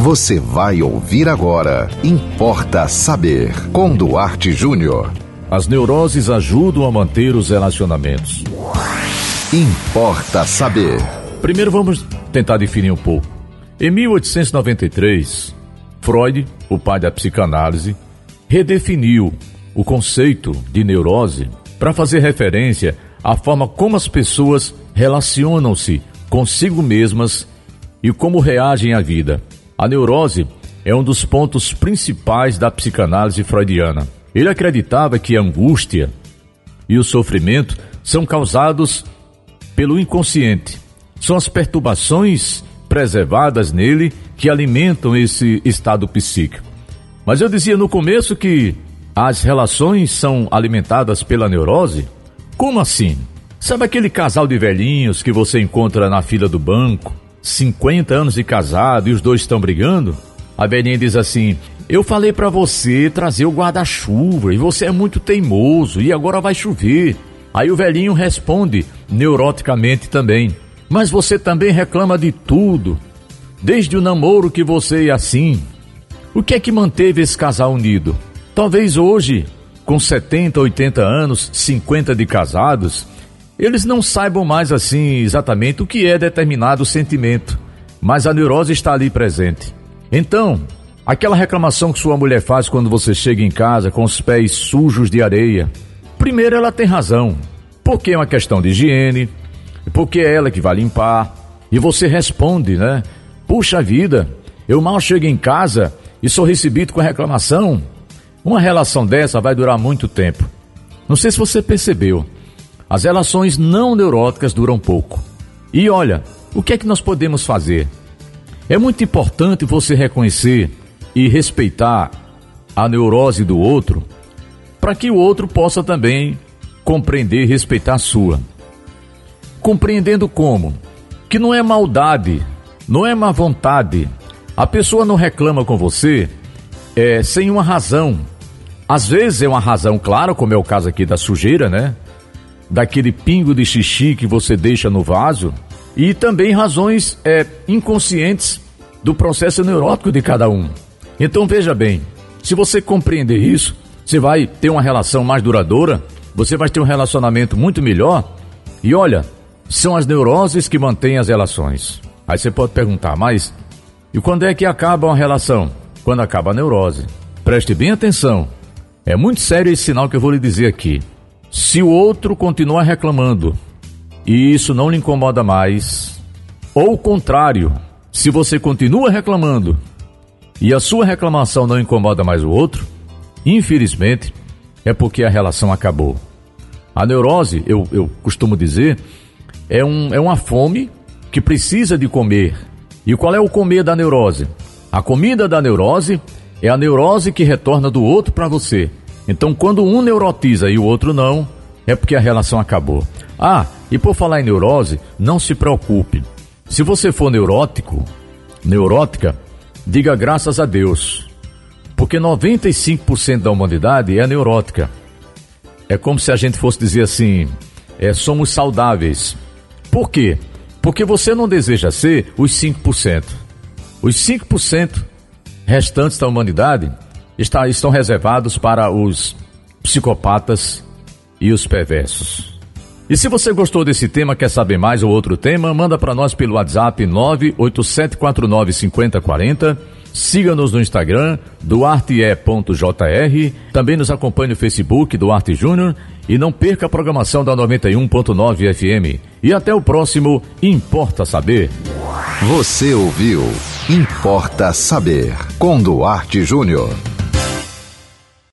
Você vai ouvir agora. Importa saber. Com Duarte Júnior. As neuroses ajudam a manter os relacionamentos. Importa saber. Primeiro vamos tentar definir um pouco. Em 1893, Freud, o pai da psicanálise, redefiniu o conceito de neurose para fazer referência à forma como as pessoas relacionam-se consigo mesmas e como reagem à vida. A neurose é um dos pontos principais da psicanálise freudiana. Ele acreditava que a angústia e o sofrimento são causados pelo inconsciente. São as perturbações preservadas nele que alimentam esse estado psíquico. Mas eu dizia no começo que as relações são alimentadas pela neurose? Como assim? Sabe aquele casal de velhinhos que você encontra na fila do banco? 50 anos de casado e os dois estão brigando? A velhinha diz assim: Eu falei para você trazer o guarda-chuva e você é muito teimoso e agora vai chover. Aí o velhinho responde, neuroticamente também: Mas você também reclama de tudo. Desde o namoro que você é assim. O que é que manteve esse casal unido? Talvez hoje, com 70, 80 anos, 50 de casados, eles não saibam mais assim exatamente o que é determinado sentimento, mas a neurose está ali presente. Então, aquela reclamação que sua mulher faz quando você chega em casa com os pés sujos de areia, primeiro ela tem razão, porque é uma questão de higiene, porque é ela que vai limpar, e você responde, né? Puxa vida, eu mal chego em casa e sou recebido com reclamação, uma relação dessa vai durar muito tempo. Não sei se você percebeu, as relações não neuróticas duram pouco. E olha, o que é que nós podemos fazer? É muito importante você reconhecer e respeitar a neurose do outro, para que o outro possa também compreender e respeitar a sua. Compreendendo como? Que não é maldade, não é má vontade, a pessoa não reclama com você é, sem uma razão. Às vezes é uma razão, claro, como é o caso aqui da sujeira, né? Daquele pingo de xixi que você deixa no vaso. E também razões é, inconscientes do processo neurótico de cada um. Então veja bem, se você compreender isso, você vai ter uma relação mais duradoura, você vai ter um relacionamento muito melhor. E olha, são as neuroses que mantêm as relações. Aí você pode perguntar, mas e quando é que acaba uma relação? Quando acaba a neurose. Preste bem atenção. É muito sério esse sinal que eu vou lhe dizer aqui. Se o outro continuar reclamando e isso não lhe incomoda mais, ou o contrário, se você continua reclamando e a sua reclamação não incomoda mais o outro, infelizmente é porque a relação acabou. A neurose, eu, eu costumo dizer, é, um, é uma fome que precisa de comer e qual é o comer da neurose? A comida da neurose é a neurose que retorna do outro para você. Então, quando um neurotiza e o outro não, é porque a relação acabou. Ah, e por falar em neurose, não se preocupe. Se você for neurótico, neurótica, diga graças a Deus. Porque 95% da humanidade é neurótica. É como se a gente fosse dizer assim: é, somos saudáveis. Por quê? Porque você não deseja ser os 5%. Os 5% restantes da humanidade está, estão reservados para os psicopatas e os perversos. E se você gostou desse tema, quer saber mais ou outro tema, manda para nós pelo WhatsApp 987495040 Siga-nos no Instagram, duarte.jr. Também nos acompanhe no Facebook, Duarte Júnior. E não perca a programação da 91.9 FM. E até o próximo Importa Saber. Você ouviu Importa Saber com Duarte Júnior.